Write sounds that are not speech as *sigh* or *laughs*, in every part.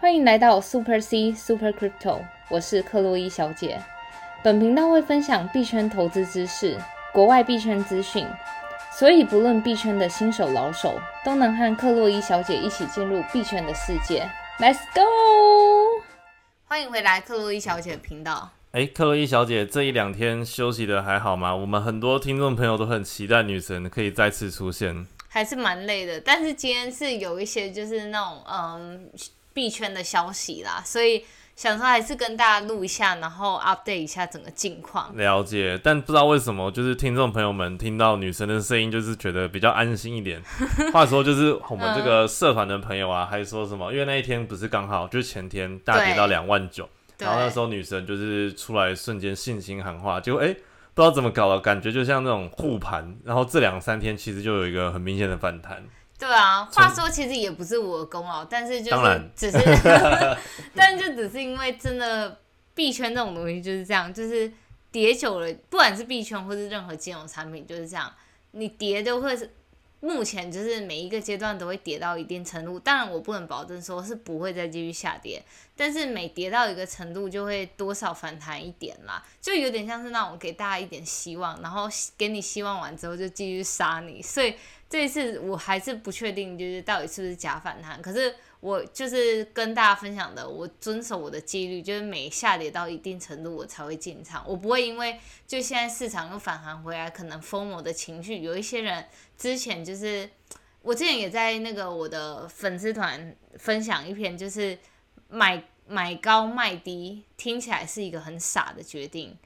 欢迎来到 Super C Super Crypto，我是克洛伊小姐。本频道会分享币圈投资知识、国外币圈资讯，所以不论币圈的新手老手，都能和克洛伊小姐一起进入币圈的世界。Let's go！欢迎回来克洛伊小姐频道。哎，克洛伊小姐，这一两天休息的还好吗？我们很多听众朋友都很期待女神可以再次出现，还是蛮累的。但是今天是有一些就是那种嗯币圈的消息啦，所以想说还是跟大家录一下，然后 update 一下整个近况。了解，但不知道为什么，就是听众朋友们听到女生的声音，就是觉得比较安心一点。*laughs* 话说，就是我们这个社团的朋友啊，还说什么？因为那一天不是刚好就是前天大跌到两万九。然后那时候女生就是出来瞬间信心喊话，结果哎不知道怎么搞的，感觉就像那种护盘，然后这两三天其实就有一个很明显的反弹。对啊，话说其实也不是我的功劳，但是就是只是，*laughs* 但就只是因为真的币圈这种东西就是这样，就是跌久了，不管是币圈或是任何金融产品就是这样，你跌都会是。目前就是每一个阶段都会跌到一定程度，当然我不能保证说是不会再继续下跌，但是每跌到一个程度就会多少反弹一点啦，就有点像是那种给大家一点希望，然后给你希望完之后就继续杀你，所以这一次我还是不确定就是到底是不是假反弹，可是。我就是跟大家分享的，我遵守我的纪律，就是每下跌到一定程度，我才会进场。我不会因为就现在市场又反弹回来，可能疯魔的情绪，有一些人之前就是我之前也在那个我的粉丝团分享一篇，就是买买高卖低，听起来是一个很傻的决定，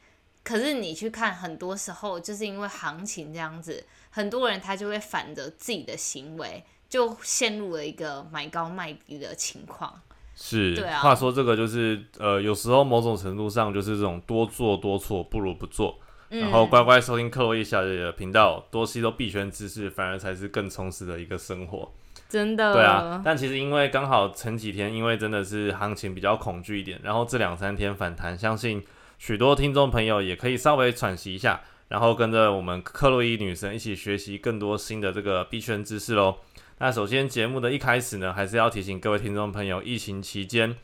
可是你去看，很多时候就是因为行情这样子，很多人他就会反着自己的行为。就陷入了一个买高卖低的情况。是，对啊。话说这个就是，呃，有时候某种程度上就是这种多做多错不如不做，然后乖乖收听克洛伊小姐的频道，多吸收币圈知识，反而才是更充实的一个生活。真的。对啊。但其实因为刚好前几天，因为真的是行情比较恐惧一点，然后这两三天反弹，相信许多听众朋友也可以稍微喘息一下，然后跟着我们克洛伊女神一起学习更多新的这个币圈知识喽。那首先节目的一开始呢，还是要提醒各位听众朋友，疫情期间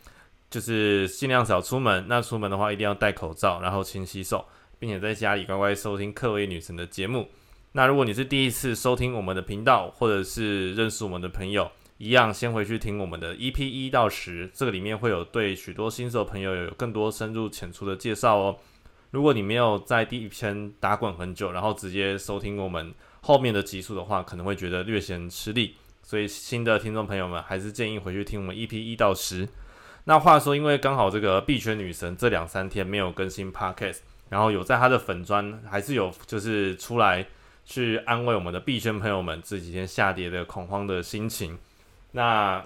就是尽量少出门。那出门的话，一定要戴口罩，然后勤洗手，并且在家里乖乖收听克洛伊女神的节目。那如果你是第一次收听我们的频道，或者是认识我们的朋友，一样先回去听我们的 EP 一到十，这个里面会有对许多新手朋友有更多深入浅出的介绍哦。如果你没有在第一篇打滚很久，然后直接收听我们后面的集数的话，可能会觉得略显吃力。所以新的听众朋友们还是建议回去听我们 EP 一到十。那话说，因为刚好这个币圈女神这两三天没有更新 Podcast，然后有在她的粉砖还是有就是出来去安慰我们的币圈朋友们这几天下跌的恐慌的心情。那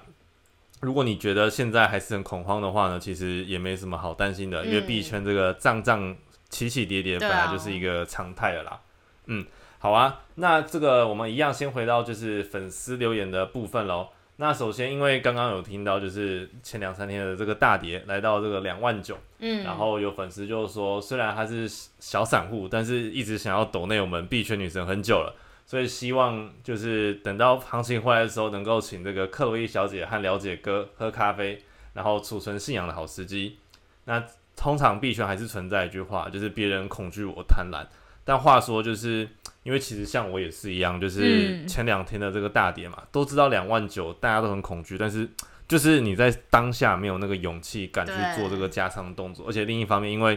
如果你觉得现在还是很恐慌的话呢，其实也没什么好担心的，因为币圈这个涨涨起起跌跌本来就是一个常态了啦。嗯。好啊，那这个我们一样先回到就是粉丝留言的部分喽。那首先因为刚刚有听到就是前两三天的这个大跌来到这个两万九，嗯，然后有粉丝就说虽然他是小散户，但是一直想要抖内我们币圈女神很久了，所以希望就是等到行情回来的时候，能够请这个克洛伊小姐和了解哥喝咖啡，然后储存信仰的好时机。那通常币圈还是存在一句话，就是别人恐惧我贪婪，但话说就是。因为其实像我也是一样，就是前两天的这个大跌嘛，都知道两万九，大家都很恐惧，但是就是你在当下没有那个勇气敢去做这个加仓动作，而且另一方面，因为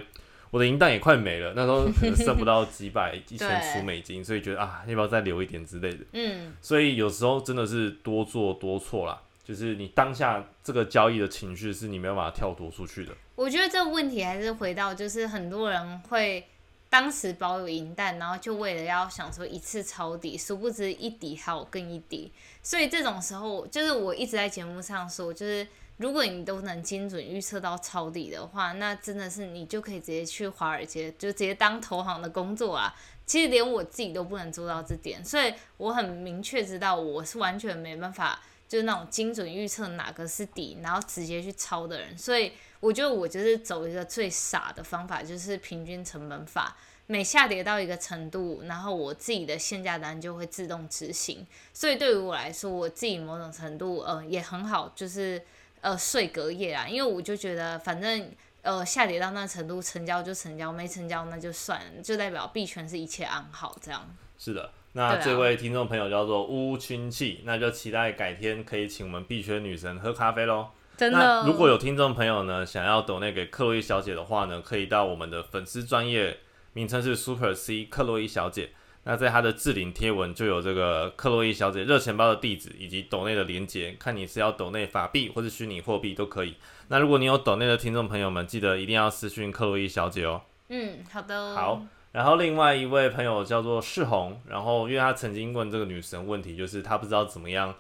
我的银弹也快没了，那时候可能剩不到几百、*laughs* 一千出美金，所以觉得啊，要不要再留一点之类的。嗯，所以有时候真的是多做多错啦，就是你当下这个交易的情绪是你没有办法跳脱出去的。我觉得这个问题还是回到，就是很多人会。当时保有银弹，然后就为了要想说一次抄底，殊不知一底还有更一底。所以这种时候，就是我一直在节目上说，就是如果你都能精准预测到抄底的话，那真的是你就可以直接去华尔街，就直接当投行的工作啊。其实连我自己都不能做到这点，所以我很明确知道我是完全没办法，就是那种精准预测哪个是底，然后直接去抄的人。所以。我觉得我就是走一个最傻的方法，就是平均成本法。每下跌到一个程度，然后我自己的限价单就会自动执行。所以对于我来说，我自己某种程度，嗯，也很好，就是呃睡隔夜啊，因为我就觉得反正呃下跌到那程度，成交就成交，没成交那就算了，就代表币圈是一切安好这样。是的，那这位听众朋友叫做乌亲戚，那就期待改天可以请我们币圈女神喝咖啡喽。真的，如果有听众朋友呢想要抖那给克洛伊小姐的话呢，可以到我们的粉丝专业名称是 Super C 克洛伊小姐。那在她的置顶贴文就有这个克洛伊小姐热钱包的地址以及抖内的连接，看你是要抖内法币或是虚拟货币都可以。那如果你有抖内的听众朋友们，记得一定要私讯克洛伊小姐哦。嗯，好的。好，然后另外一位朋友叫做世红，然后因为他曾经问这个女神问题，就是他不知道怎么样。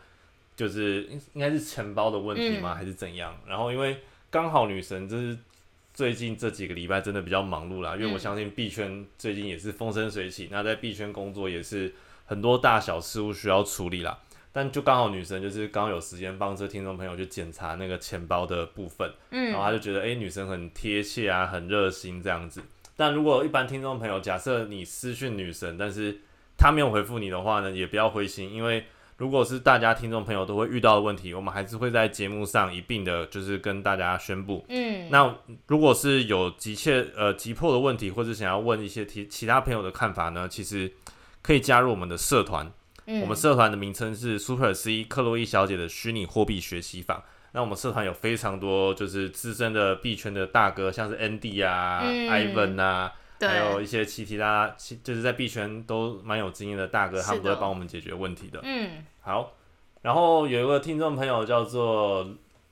就是应应该是钱包的问题吗，还是怎样？然后因为刚好女神就是最近这几个礼拜真的比较忙碌啦，因为我相信币圈最近也是风生水起，那在币圈工作也是很多大小事务需要处理啦。但就刚好女神就是刚有时间帮这听众朋友去检查那个钱包的部分，嗯，然后他就觉得哎，女神很贴切啊，很热心这样子。但如果一般听众朋友假设你私讯女神，但是她没有回复你的话呢，也不要灰心，因为。如果是大家听众朋友都会遇到的问题，我们还是会在节目上一并的，就是跟大家宣布。嗯，那如果是有急切呃急迫的问题，或者想要问一些其其他朋友的看法呢，其实可以加入我们的社团。嗯，我们社团的名称是 Super C 克洛伊小姐的虚拟货币学习坊。那我们社团有非常多就是资深的币圈的大哥，像是 Andy 啊、Ivan 啊。还有一些其其他，其就是在币圈都蛮有经验的大哥，他们都会帮我们解决问题的。嗯，好。然后有一个听众朋友叫做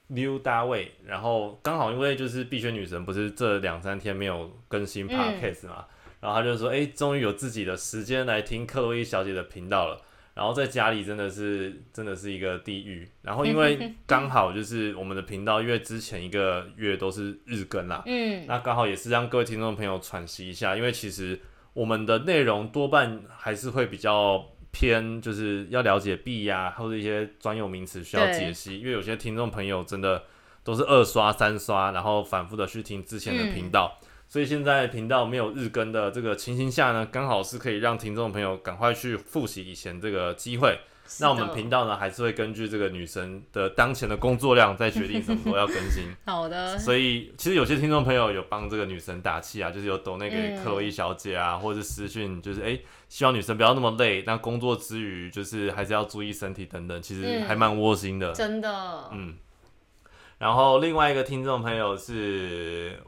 刘大卫，然后刚好因为就是币圈女神不是这两三天没有更新 podcast 嘛，然后他就说，哎，终于有自己的时间来听克洛伊小姐的频道了。然后在家里真的是真的是一个地狱。然后因为 *laughs* 刚好就是我们的频道，因为之前一个月都是日更啦，嗯，那刚好也是让各位听众朋友喘息一下。因为其实我们的内容多半还是会比较偏，就是要了解币呀，或者一些专有名词需要解析。因为有些听众朋友真的都是二刷三刷，然后反复的去听之前的频道。所以现在频道没有日更的这个情形下呢，刚好是可以让听众朋友赶快去复习以前这个机会。那我们频道呢，还是会根据这个女神的当前的工作量，再决定什么时候要更新。*laughs* 好的。所以其实有些听众朋友有帮这个女神打气啊，就是有抖那个克洛伊小姐啊，或者是私讯，就是哎，希望女神不要那么累，那工作之余就是还是要注意身体等等，其实还蛮窝心的。真的。嗯。然后另外一个听众朋友是。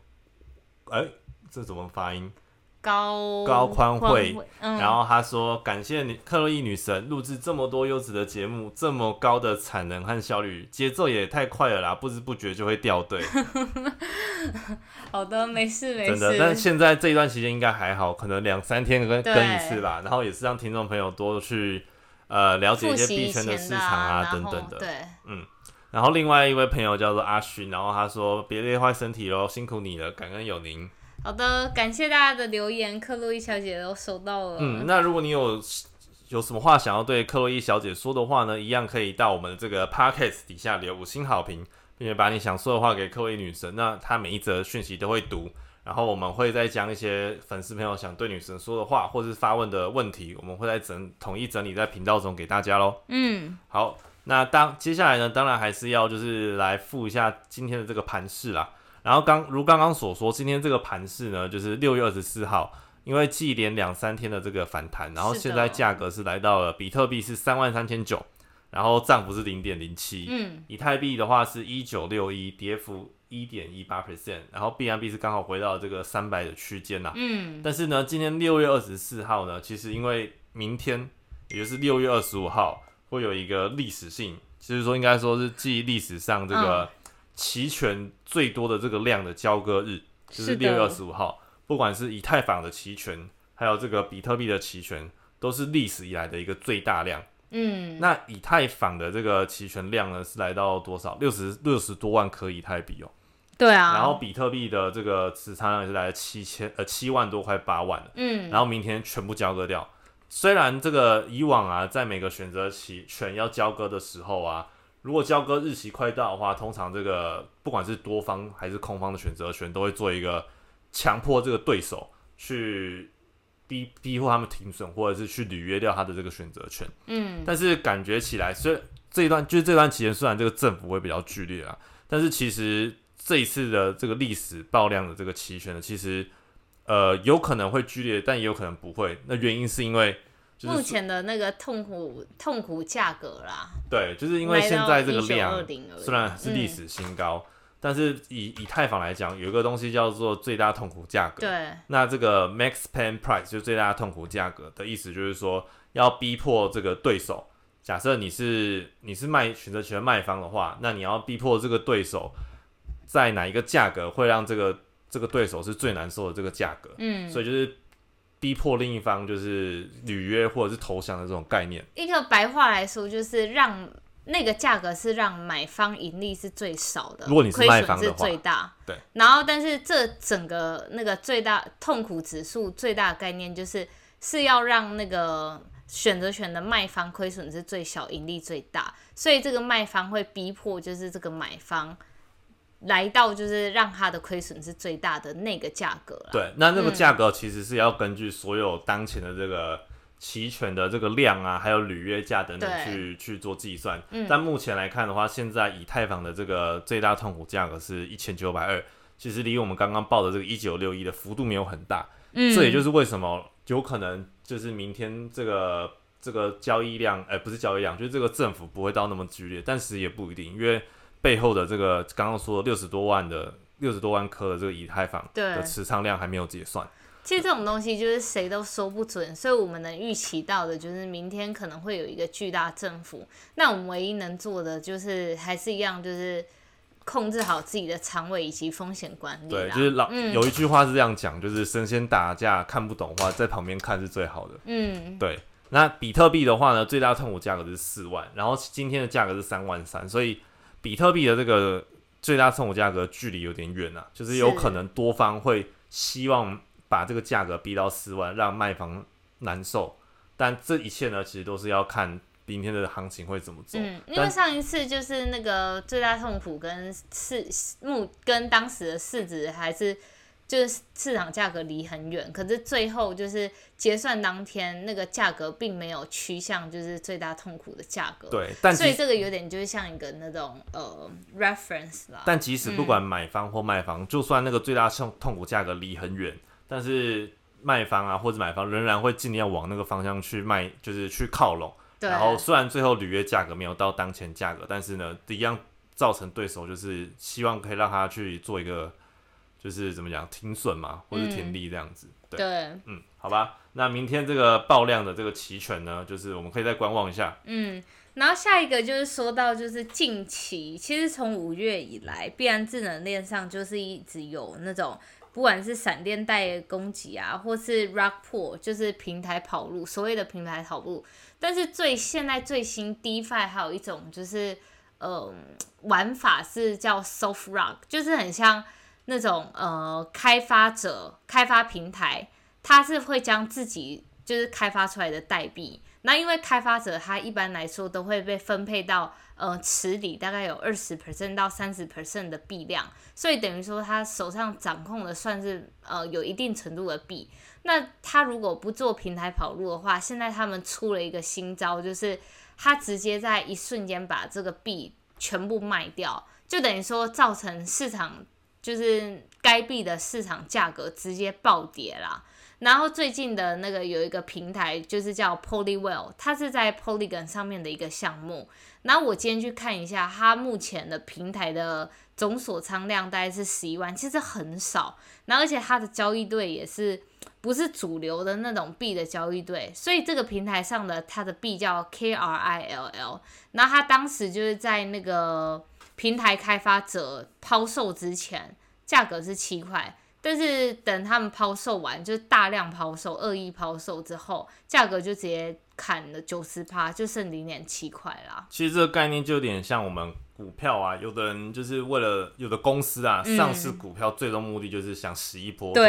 哎，这怎么发音？高高宽惠。然后他说：“感谢你克洛伊女神录制这么多优质的节目，这么高的产能和效率，节奏也太快了啦！不知不觉就会掉队。*laughs* ”好的，没事没事。真的，但现在这一段时间应该还好，可能两三天更更一次吧。然后也是让听众朋友多去呃了解一些币圈的市场啊等等的。对，嗯。然后另外一位朋友叫做阿勋，然后他说：“别累坏身体喽，辛苦你了，感恩有您。”好的，感谢大家的留言，克洛伊小姐都收到了。嗯，那如果你有有什么话想要对克洛伊小姐说的话呢，一样可以到我们的这个 podcast 底下留五星好评，并且把你想说的话给克洛伊女神，那她每一则讯息都会读，然后我们会再将一些粉丝朋友想对女神说的话，或是发问的问题，我们会在整统一整理在频道中给大家喽。嗯，好。那当接下来呢，当然还是要就是来复一下今天的这个盘势啦。然后刚如刚刚所说，今天这个盘势呢，就是六月二十四号，因为继连两三天的这个反弹，然后现在价格是来到了比特币是三万三千九，然后涨幅是零点零七，嗯，以太币的话是一九六一，跌幅一点一八 percent，然后 B M B 是刚好回到这个三百的区间呐，嗯，但是呢，今天六月二十四号呢，其实因为明天也就是六月二十五号。会有一个历史性，就是说应该说是记历史上这个期权最多的这个量的交割日，就是六月二十五号。不管是以太坊的期权，还有这个比特币的期权，都是历史以来的一个最大量。嗯，那以太坊的这个期权量呢，是来到多少？六十六十多万颗以太币哦。对啊。然后比特币的这个持仓量是来七千呃七万多块八万嗯。然后明天全部交割掉。虽然这个以往啊，在每个选择期权要交割的时候啊，如果交割日期快到的话，通常这个不管是多方还是空方的选择权，都会做一个强迫这个对手去逼逼迫他们停损，或者是去履约掉他的这个选择权。嗯，但是感觉起来，虽这一段就是这段期间，虽然这个政府会比较剧烈啊，但是其实这一次的这个历史爆量的这个期权呢，其实呃有可能会剧烈，但也有可能不会。那原因是因为目前的那个痛苦痛苦价格啦，对，就是因为现在这个量虽然是历史新高，但是以以太坊来讲，有一个东西叫做最大痛苦价格。对，那这个 max pain price 就最大痛苦价格的意思，就是说要逼迫这个对手。假设你是你是卖选择权卖方的话，那你要逼迫这个对手在哪一个价格会让这个这个对手是最难受的这个价格。嗯，所以就是。逼迫另一方就是履约或者是投降的这种概念。一个白话来说，就是让那个价格是让买方盈利是最少的，如果你是卖方是最大。对。然后，但是这整个那个最大痛苦指数最大的概念就是是要让那个选择权的卖方亏损是最小，盈利最大。所以这个卖方会逼迫就是这个买方。来到就是让它的亏损是最大的那个价格对，那那个价格其实是要根据所有当前的这个期权的这个量啊，还有履约价等等去去做计算。嗯。但目前来看的话，现在以太坊的这个最大痛苦价格是一千九百二，其实离我们刚刚报的这个一九六一的幅度没有很大。嗯。这也就是为什么有可能就是明天这个这个交易量，哎，不是交易量，就是这个政府不会到那么剧烈，但是也不一定，因为。背后的这个刚刚说六十多万的六十多万颗的这个以太坊的持仓量还没有结算。其实这种东西就是谁都说不准，所以我们能预期到的就是明天可能会有一个巨大政府。那我们唯一能做的就是还是一样，就是控制好自己的仓位以及风险管理。对，就是老有一句话是这样讲，就是神仙打架看不懂话，在旁边看是最好的。嗯，对。那比特币的话呢，最大痛苦价格是四万，然后今天的价格是三万三，所以。比特币的这个最大送苦价格距离有点远啊，就是有可能多方会希望把这个价格逼到四万，让卖方难受。但这一切呢，其实都是要看明天的行情会怎么走。嗯，因为上一次就是那个最大痛苦跟市目跟当时的市值还是。就是市场价格离很远，可是最后就是结算当天那个价格并没有趋向就是最大痛苦的价格。对，但所以这个有点就是像一个那种呃 reference 啦。但即使不管买方或卖方，就算那个最大痛痛苦价格离很远，但是卖方啊或者买方仍然会尽量往那个方向去卖，就是去靠拢。对。然后虽然最后履约价格没有到当前价格，但是呢，一样造成对手就是希望可以让他去做一个。就是怎么讲停损嘛，或是停利这样子。对，嗯，好吧。那明天这个爆量的这个期权呢，就是我们可以再观望一下。嗯，然后下一个就是说到，就是近期其实从五月以来，必然智能链上就是一直有那种不管是闪电带攻击啊，或是 rock pool，就是平台跑路，所谓的平台跑路。但是最现在最新 DeFi 还有一种就是呃玩法是叫 soft rock，就是很像。那种呃，开发者开发平台，他是会将自己就是开发出来的代币，那因为开发者他一般来说都会被分配到呃池里大概有二十 percent 到三十 percent 的币量，所以等于说他手上掌控的算是呃有一定程度的币。那他如果不做平台跑路的话，现在他们出了一个新招，就是他直接在一瞬间把这个币全部卖掉，就等于说造成市场。就是该币的市场价格直接暴跌啦。然后最近的那个有一个平台，就是叫 Polywell，它是在 Polygon 上面的一个项目。然后我今天去看一下，它目前的平台的总锁仓量大概是十一万，其实很少。然后而且它的交易对也是不是主流的那种币的交易对，所以这个平台上的它的币叫 KRILL。然后它当时就是在那个。平台开发者抛售之前，价格是七块，但是等他们抛售完，就是大量抛售、恶意抛售之后，价格就直接砍了九十趴，就剩零点七块啦。其实这个概念就有点像我们。股票啊，有的人就是为了有的公司啊，上市股票最终目的就是想洗一波就跑，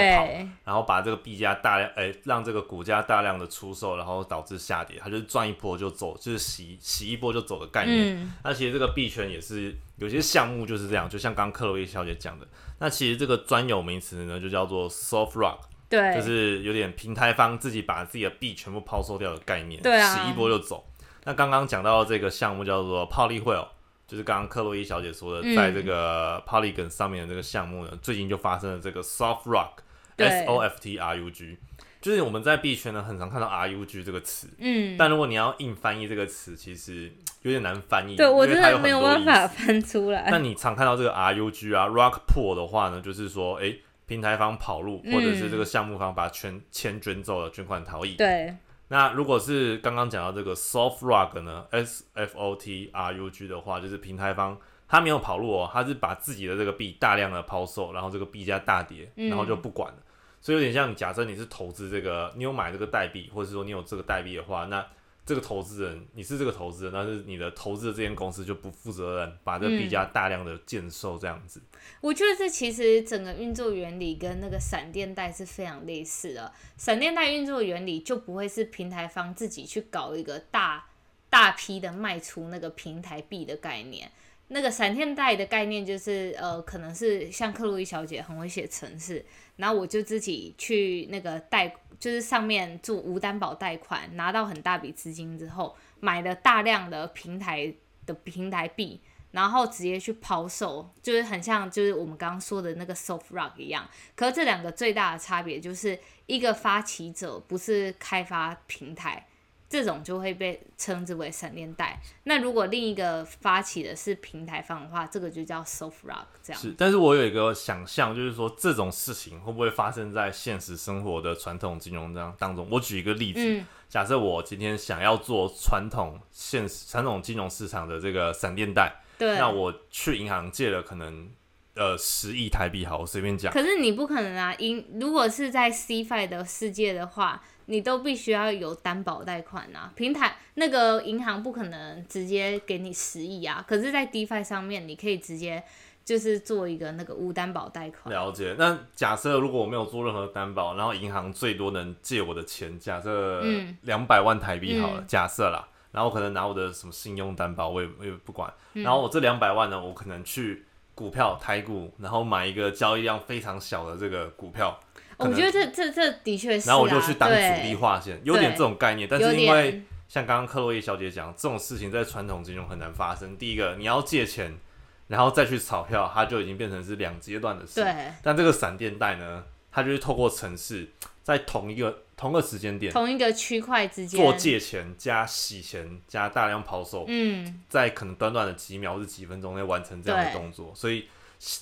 然后把这个币价大量哎让这个股价大量的出售，然后导致下跌，它就是赚一波就走，就是洗洗一波就走的概念。那其实这个币圈也是有些项目就是这样，就像刚克洛伊小姐讲的，那其实这个专有名词呢就叫做 soft rock，对，就是有点平台方自己把自己的币全部抛售掉的概念，对啊。洗一波就走。那刚刚讲到这个项目叫做 Polyhole，就是刚刚克洛伊小姐说的，在这个 Polygon 上面的这个项目呢，最近就发生了这个 Soft Rock，S O F T R U G。就是我们在币圈呢，很常看到 R U G 这个词，嗯，但如果你要硬翻译这个词，其实有点难翻译。对我真的没有办法翻出来。那你常看到这个 R U G 啊，Rock Pool 的话呢，就是说，哎，平台方跑路，或者是这个项目方把钱钱捐走了，捐款逃逸。对。那如果是刚刚讲到这个 Soft Rock 呢，S F O T R U G 的话，就是平台方他没有跑路哦，他是把自己的这个币大量的抛售，然后这个币价大跌，然后就不管了。所以有点像，假设你是投资这个，你有买这个代币，或者是说你有这个代币的话，那这个投资人，你是这个投资人，但是你的投资的这间公司就不负责任，把这个币价大量的建售这样子。我觉得这其实整个运作原理跟那个闪电贷是非常类似的。闪电贷运作原理就不会是平台方自己去搞一个大大批的卖出那个平台币的概念。那个闪电贷的概念就是，呃，可能是像克洛伊小姐很会写程式，然后我就自己去那个贷，就是上面做无担保贷款，拿到很大笔资金之后，买了大量的平台的平台币，然后直接去抛售，就是很像就是我们刚刚说的那个 soft rock 一样。可是这两个最大的差别就是一个发起者不是开发平台。这种就会被称之为闪电贷。那如果另一个发起的是平台方的话，这个就叫 soft rock。这样是，但是我有一个想象，就是说这种事情会不会发生在现实生活的传统金融这样当中？我举一个例子，假设我今天想要做传统现实传统金融市场的这个闪电贷，对，那我去银行借了可能呃十亿台币，好，我随便讲。可是你不可能啊，银如果是在 C Fi 的世界的话。你都必须要有担保贷款啊，平台那个银行不可能直接给你十亿啊，可是，在 DeFi 上面，你可以直接就是做一个那个无担保贷款。了解。那假设如果我没有做任何担保，然后银行最多能借我的钱，假设两百万台币好了，假设啦，然后可能拿我的什么信用担保，我也我也不管，然后我这两百万呢，我可能去股票台股，然后买一个交易量非常小的这个股票。我觉得这这这的确是，然后我就去当主力划线，有点这种概念。但是因为像刚刚克洛伊小姐讲，这种事情在传统金融很难发生。第一个，你要借钱，然后再去炒票，它就已经变成是两阶段的事。对。但这个闪电贷呢，它就是透过城市，在同一个同个时间点，同一个区块之间做借钱加洗钱加大量抛售，嗯，在可能短短的几秒或者几分钟内完成这样的动作，所以。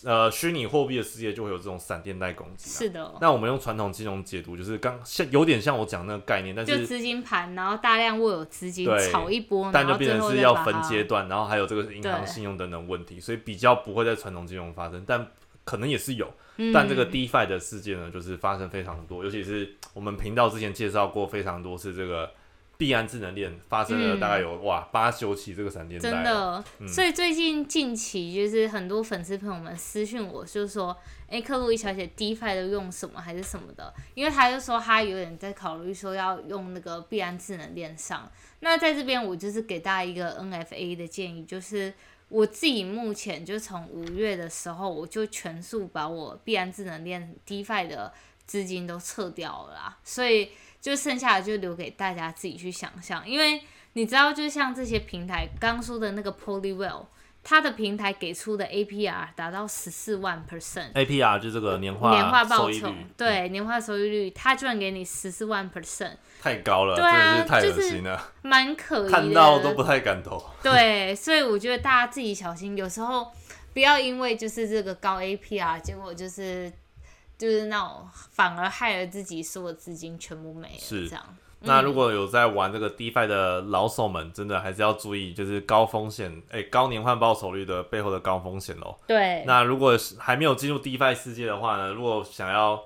呃，虚拟货币的世界就会有这种闪电贷攻击。是的。那我们用传统金融解读，就是刚像有点像我讲那个概念，但是就资金盘，然后大量握有资金炒一波，但就变成是要分阶段，然后还有这个银行信用等等问题，所以比较不会在传统金融发生，但可能也是有。但这个 DeFi 的事件呢，就是发生非常多，尤其是我们频道之前介绍过非常多次这个。币安智能链发生了大概有哇八九起这个闪电真的，所以最近近期就是很多粉丝朋友们私讯我，就说，哎，克洛伊小姐 DeFi 都用什么还是什么的？因为他就说他有点在考虑说要用那个币安智能链上。那在这边我就是给大家一个 NFA 的建议，就是我自己目前就从五月的时候我就全数把我必安智能链 DeFi 的资金都撤掉了啦，所以。就剩下的就留给大家自己去想象，因为你知道，就像这些平台刚说的那个 Polywell，它的平台给出的 APR 达到十四万 percent，APR 就这个年化年化报酬，对年化收益率，它居然给你十四万 percent，太高了，对啊，太恶心了，蛮可疑的，*laughs* 看到都不太敢投。对，所以我觉得大家自己小心，有时候不要因为就是这个高 APR，结果就是。就是那种反而害了自己，所有资金全部没了。是这样。那如果有在玩这个 DeFi 的老手们，真的还是要注意，就是高风险，哎，高年换报酬率的背后的高风险喽。对。那如果是还没有进入 DeFi 世界的话呢，如果想要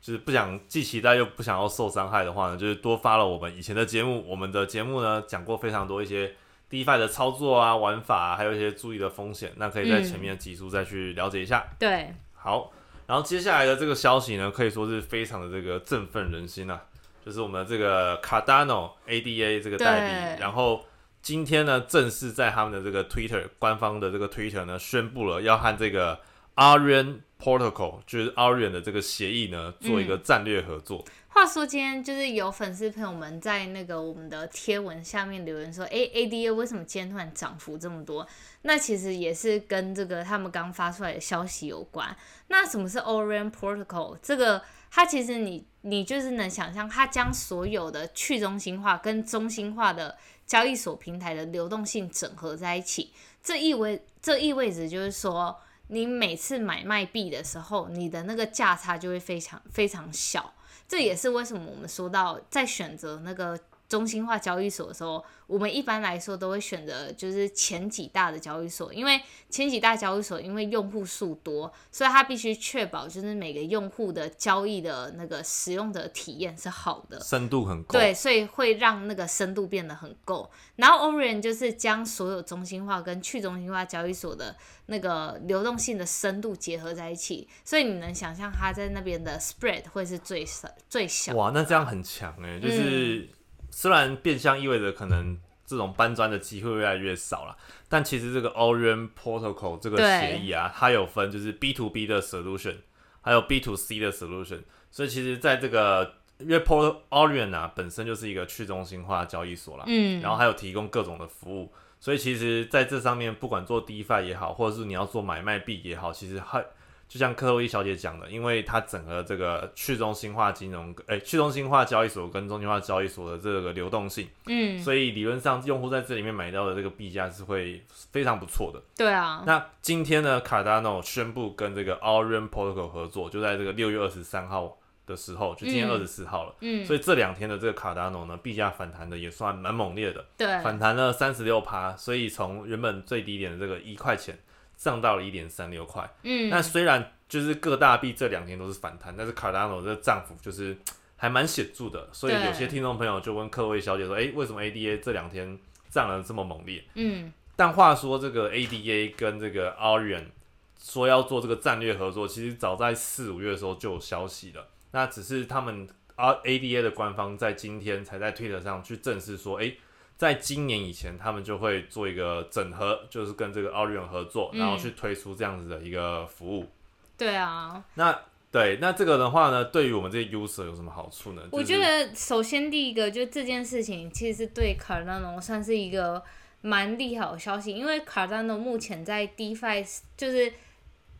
就是不想既期待又不想要受伤害的话呢，就是多发了我们以前的节目。我们的节目呢讲过非常多一些 DeFi 的操作啊、玩法，还有一些注意的风险。那可以在前面的集数再去了解一下。对。好。然后接下来的这个消息呢，可以说是非常的这个振奋人心啊，就是我们这个 Cardano ADA 这个代币，然后今天呢，正式在他们的这个 Twitter 官方的这个 Twitter 呢，宣布了要和这个 Arian Protocol，就是 Arian 的这个协议呢，做一个战略合作。话说今天就是有粉丝朋友们在那个我们的贴文下面留言说，哎，ADA 为什么今天突然涨幅这么多？那其实也是跟这个他们刚发出来的消息有关。那什么是 Orion Protocol？这个它其实你你就是能想象，它将所有的去中心化跟中心化的交易所平台的流动性整合在一起。这意味这意味着就是说，你每次买卖币的时候，你的那个价差就会非常非常小。这也是为什么我们说到在选择那个。中心化交易所的时候，我们一般来说都会选择就是前几大的交易所，因为前几大交易所因为用户数多，所以它必须确保就是每个用户的交易的那个使用的体验是好的，深度很够。对，所以会让那个深度变得很够。然后 Orion 就是将所有中心化跟去中心化交易所的那个流动性的深度结合在一起，所以你能想象它在那边的 spread 会是最小最小。哇，那这样很强哎，就是。虽然变相意味着可能这种搬砖的机会越来越少了，但其实这个 Orion Protocol 这个协议啊，它有分就是 B to B 的 solution，还有 B to C 的 solution。所以其实在这个因为 Orion 啊本身就是一个去中心化交易所啦，嗯，然后还有提供各种的服务，所以其实在这上面不管做 DeFi 也好，或者是你要做买卖币也好，其实还。就像克洛伊小姐讲的，因为它整合这个去中心化金融，哎，去中心化交易所跟中心化交易所的这个流动性，嗯，所以理论上用户在这里面买到的这个币价是会非常不错的。对啊。那今天呢，Cardano 宣布跟这个 Orion Protocol 合作，就在这个六月二十三号的时候，就今天二十四号了。嗯。所以这两天的这个 Cardano 呢，币价反弹的也算蛮猛烈的。对。反弹了三十六趴，所以从原本最低点的这个一块钱。涨到了一点三六块，嗯，那虽然就是各大币这两天都是反弹，但是 Cardano 这个涨幅就是 *tsk* 还蛮显著的，所以有些听众朋友就问各位小姐说，哎，为什么 ADA 这两天涨了这么猛烈？嗯，但话说这个 ADA 跟这个 Orion 说要做这个战略合作，其实早在四五月的时候就有消息了，那只是他们 R ADA 的官方在今天才在 Twitter 上去正式说，哎。在今年以前，他们就会做一个整合，就是跟这个奥利永合作，然后去推出这样子的一个服务。对啊。那对，那这个的话呢，对于我们这些 user 有什么好处呢？我觉得首先第一个，就这件事情其实是对 Cardano 算是一个蛮利好的消息，因为 Cardano 目前在 DeFi 就是。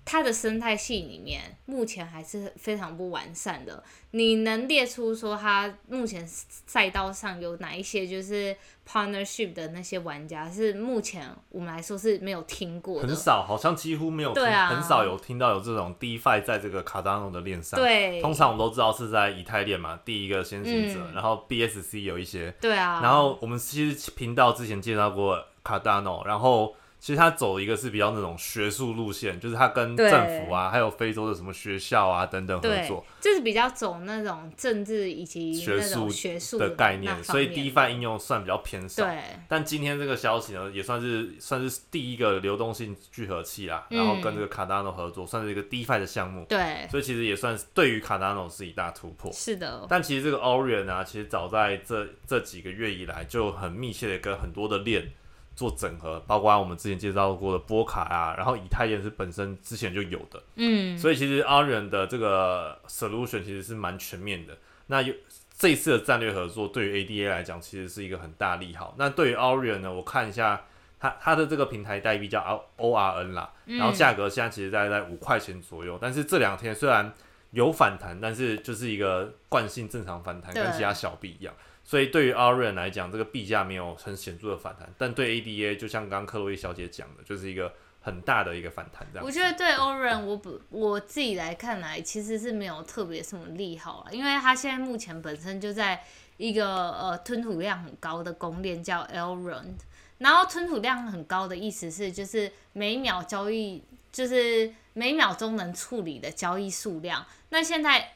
它的生态系里面目前还是非常不完善的。你能列出说它目前赛道上有哪一些就是 partnership 的那些玩家是目前我们来说是没有听过的？很少，好像几乎没有。对啊，很少有听到有这种 DeFi 在这个 Cardano 的链上。对，通常我们都知道是在以太链嘛，第一个先行者，然后 BSC 有一些。对啊。然后我们其实频道之前介绍过 Cardano，然后。其实他走一个是比较那种学术路线，就是他跟政府啊，还有非洲的什么学校啊等等合作，就是比较走那种政治以及学术学术的概念，所以 DeFi 应用算比较偏少。对。但今天这个消息呢，也算是算是第一个流动性聚合器啦，然后跟这个 Cardano 合作，算是一个 DeFi 的项目。对。所以其实也算是对于 Cardano 是一大突破。是的。但其实这个 Orion 啊，其实早在这这几个月以来，就很密切的跟很多的链。做整合，包括我们之前介绍过的波卡啊，然后以太链是本身之前就有的，嗯，所以其实 Orion 的这个 solution 其实是蛮全面的。那有这一次的战略合作，对于 ADA 来讲，其实是一个很大利好。那对于 Orion 呢，我看一下它它的这个平台代币叫 ORN 啦，然后价格现在其实大概在五块钱左右。但是这两天虽然有反弹，但是就是一个惯性正常反弹，跟其他小币一样。所以对于 a r i a n 来讲，这个币价没有很显著的反弹，但对 ADA 就像刚刚克洛伊小姐讲的，就是一个很大的一个反弹。这样，我觉得对 a r i a n 我不我自己来看来，其实是没有特别什么利好了，因为它现在目前本身就在一个呃吞吐量很高的公链叫 e l r o n 然后吞吐量很高的意思是就是每秒交易就是每秒钟能处理的交易数量，那现在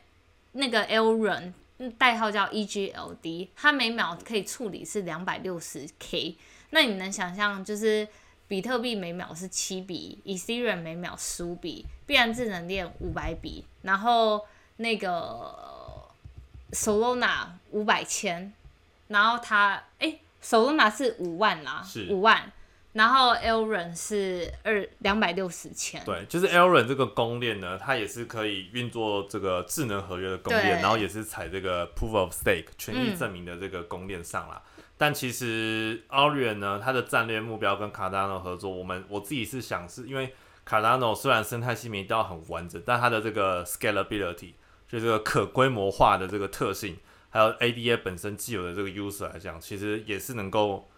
那个 Elrond。代号叫 EGLD，它每秒可以处理是两百六十 K。那你能想象，就是比特币每秒是七笔，Ethereum 每秒十五笔，必然智能链五百笔，然后那个 Solana 五百千，然后它哎，Solana 是五万啦，五万，然后 Elrond 是二两百六十千。对，就是 Elrond 这个公链呢，它也是可以运作这个智能合约的公链，然后也是采这个 Proof of Stake 权益证明的这个公链上啦。但其实 Orion 呢，它的战略目标跟 Cardano 合作，我们我自己是想是因为 Cardano 虽然生态系没到很完整，但它的这个 scalability 就这个可规模化的这个特性，还有 ADA 本身既有的这个 user 来讲，其实也是能够。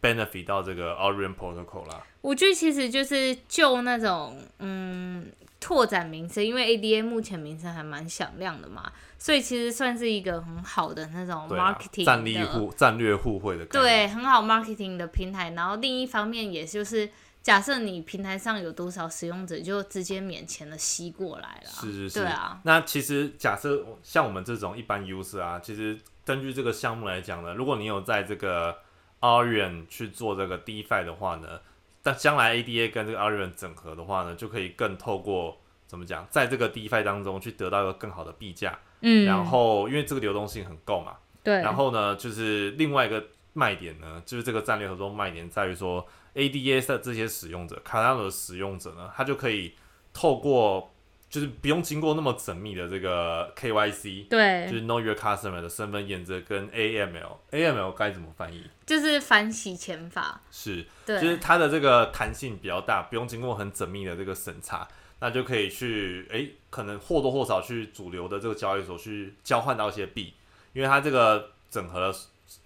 Benefit 到这个 Orion Protocol 啦，我觉得其实就是就那种嗯拓展名声，因为 ADA 目前名声还蛮响亮的嘛，所以其实算是一个很好的那种 marketing 战略互战略互惠的对很好 marketing 的平台。然后另一方面，也就是假设你平台上有多少使用者，就直接免钱的吸过来了。是是是，对啊。那其实假设像我们这种一般 user 啊，其实根据这个项目来讲呢，如果你有在这个 Orion 去做这个 DeFi 的话呢，但将来 ADA 跟这个 Orion 整合的话呢，就可以更透过怎么讲，在这个 DeFi 当中去得到一个更好的币价。嗯，然后因为这个流动性很够嘛。对。然后呢，就是另外一个卖点呢，就是这个战略合作卖点在于说，ADA 的这些使用者，Cardano 的使用者呢，他就可以透过。就是不用经过那么缜密的这个 KYC，对，就是 Know Your Customer 的身份验证跟 AML，AML 该怎么翻译？就是反洗钱法。是，就是它的这个弹性比较大，不用经过很缜密的这个审查，那就可以去，哎，可能或多或少去主流的这个交易所去交换到一些币，因为它这个整合了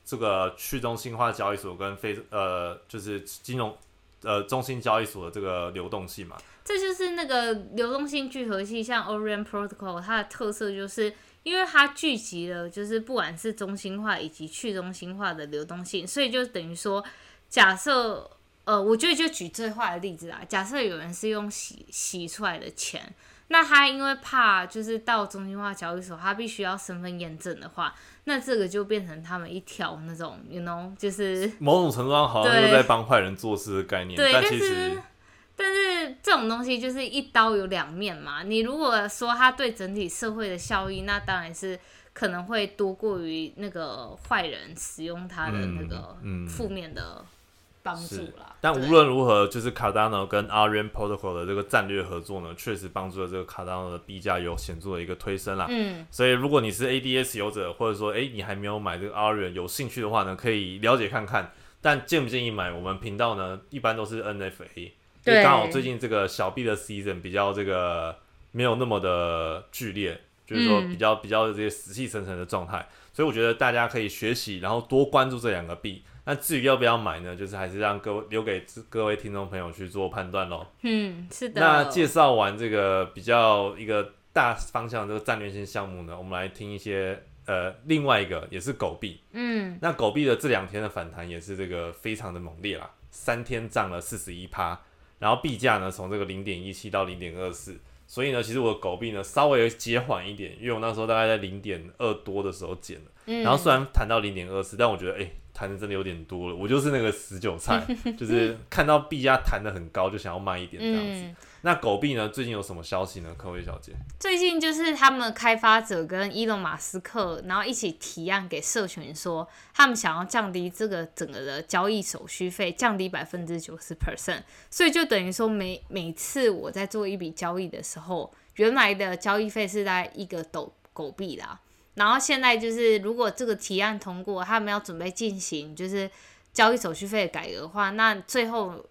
这个去中心化交易所跟非呃，就是金融呃中心交易所的这个流动性嘛。这就是那个流动性聚合器，像 Orion Protocol，它的特色就是因为它聚集了，就是不管是中心化以及去中心化的流动性，所以就等于说，假设呃，我觉得就举最坏的例子啊，假设有人是用洗洗出来的钱，那他因为怕就是到中心化交易所，他必须要身份验证的话，那这个就变成他们一条那种，you know，就是某种程度上好像就在帮坏人做事的概念，但其实。但是这种东西就是一刀有两面嘛。你如果说它对整体社会的效益，那当然是可能会多过于那个坏人使用它的那个负面的帮助啦。但无论如何，就是 Cardano 跟 Orion Protocol 的这个战略合作呢，确实帮助了这个 Cardano 的币价有显著的一个推升啦。嗯，所以如果你是 ADS 有者，或者说哎你还没有买这个 Orion 有兴趣的话呢，可以了解看看。但建不建议买？我们频道呢一般都是 NFA。就刚好最近这个小币的 season 比较这个没有那么的剧烈，就是说比较比较这些死气沉沉的状态，所以我觉得大家可以学习，然后多关注这两个币。那至于要不要买呢，就是还是让各位留给各位听众朋友去做判断喽。嗯，是的。那介绍完这个比较一个大方向这个战略性项目呢，我们来听一些呃另外一个也是狗币。嗯，那狗币的这两天的反弹也是这个非常的猛烈啦，三天涨了四十一趴。然后币价呢，从这个零点一七到零点二四，所以呢，其实我的狗币呢稍微减缓一点，因为我那时候大概在零点二多的时候减了。然后虽然谈到零点二四，但我觉得哎，弹的真的有点多了。我就是那个死韭菜，*laughs* 就是看到币价弹的很高，就想要卖一点这样子。那狗币呢？最近有什么消息呢？科威小姐，最近就是他们开发者跟伊隆马斯克，然后一起提案给社群说，他们想要降低这个整个的交易手续费，降低百分之九十 percent。所以就等于说，每每次我在做一笔交易的时候，原来的交易费是在一个抖狗币啦，然后现在就是如果这个提案通过，他们要准备进行就是交易手续费的改革的话，那最后。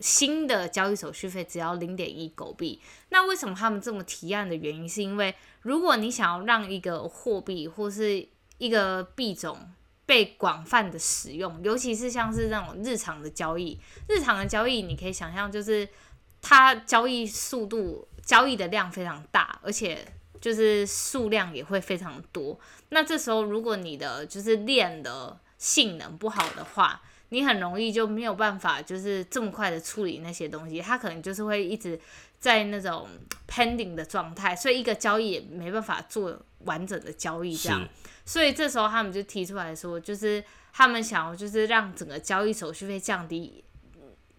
新的交易手续费只要零点一狗币，那为什么他们这么提案的原因，是因为如果你想要让一个货币或是一个币种被广泛的使用，尤其是像是那种日常的交易，日常的交易你可以想象，就是它交易速度、交易的量非常大，而且就是数量也会非常多。那这时候如果你的就是链的性能不好的话，你很容易就没有办法，就是这么快的处理那些东西，它可能就是会一直在那种 pending 的状态，所以一个交易也没办法做完整的交易这样。所以这时候他们就提出来说，就是他们想要就是让整个交易手续费降低，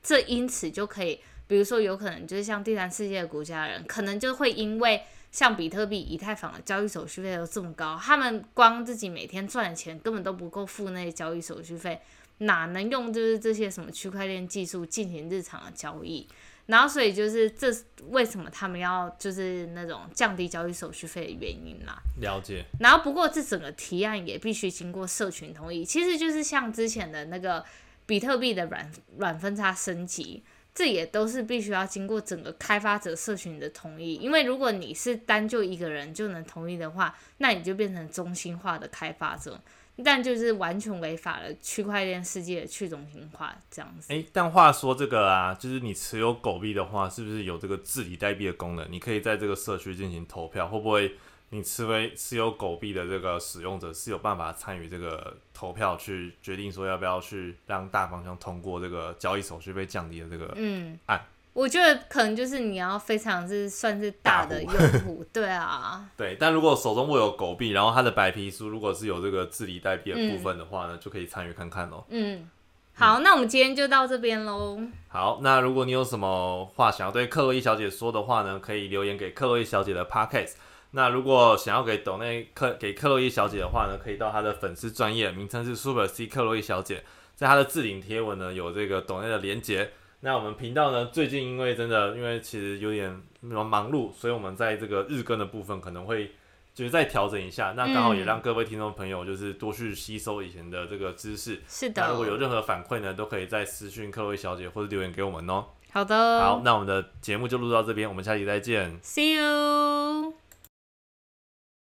这因此就可以，比如说有可能就是像第三世界的国家人，可能就会因为像比特币、以太坊的交易手续费都这么高，他们光自己每天赚的钱根本都不够付那些交易手续费。哪能用就是这些什么区块链技术进行日常的交易？然后所以就是这为什么他们要就是那种降低交易手续费的原因啦。了解。然后不过这整个提案也必须经过社群同意，其实就是像之前的那个比特币的软软分叉升级。这也都是必须要经过整个开发者社群的同意，因为如果你是单就一个人就能同意的话，那你就变成中心化的开发者，但就是完全违反了区块链世界的去中心化这样子。诶，但话说这个啊，就是你持有狗币的话，是不是有这个治理代币的功能？你可以在这个社区进行投票，会不会？你持为持有狗币的这个使用者是有办法参与这个投票，去决定说要不要去让大方向通过这个交易手续被降低的这个嗯案。我觉得可能就是你要非常是算是大的用户，*laughs* 对啊。对，但如果手中握有狗币，然后它的白皮书如果是有这个治理代币的部分的话呢，就可以参与看看咯。嗯，好，那我们今天就到这边喽。好，那如果你有什么话想要对克洛伊小姐说的话呢，可以留言给克洛伊小姐的 podcast。那如果想要给董内克给克洛伊小姐的话呢，可以到她的粉丝专业，名称是 Super C 克洛伊小姐，在她的置顶贴文呢有这个董内的连接。那我们频道呢最近因为真的因为其实有点忙忙碌，所以我们在这个日更的部分可能会就是再调整一下。那刚好也让各位听众朋友就是多去吸收以前的这个知识。是的。那如果有任何反馈呢，都可以在私讯克洛伊小姐或者留言给我们哦。好的。好，那我们的节目就录到这边，我们下期再见。See you。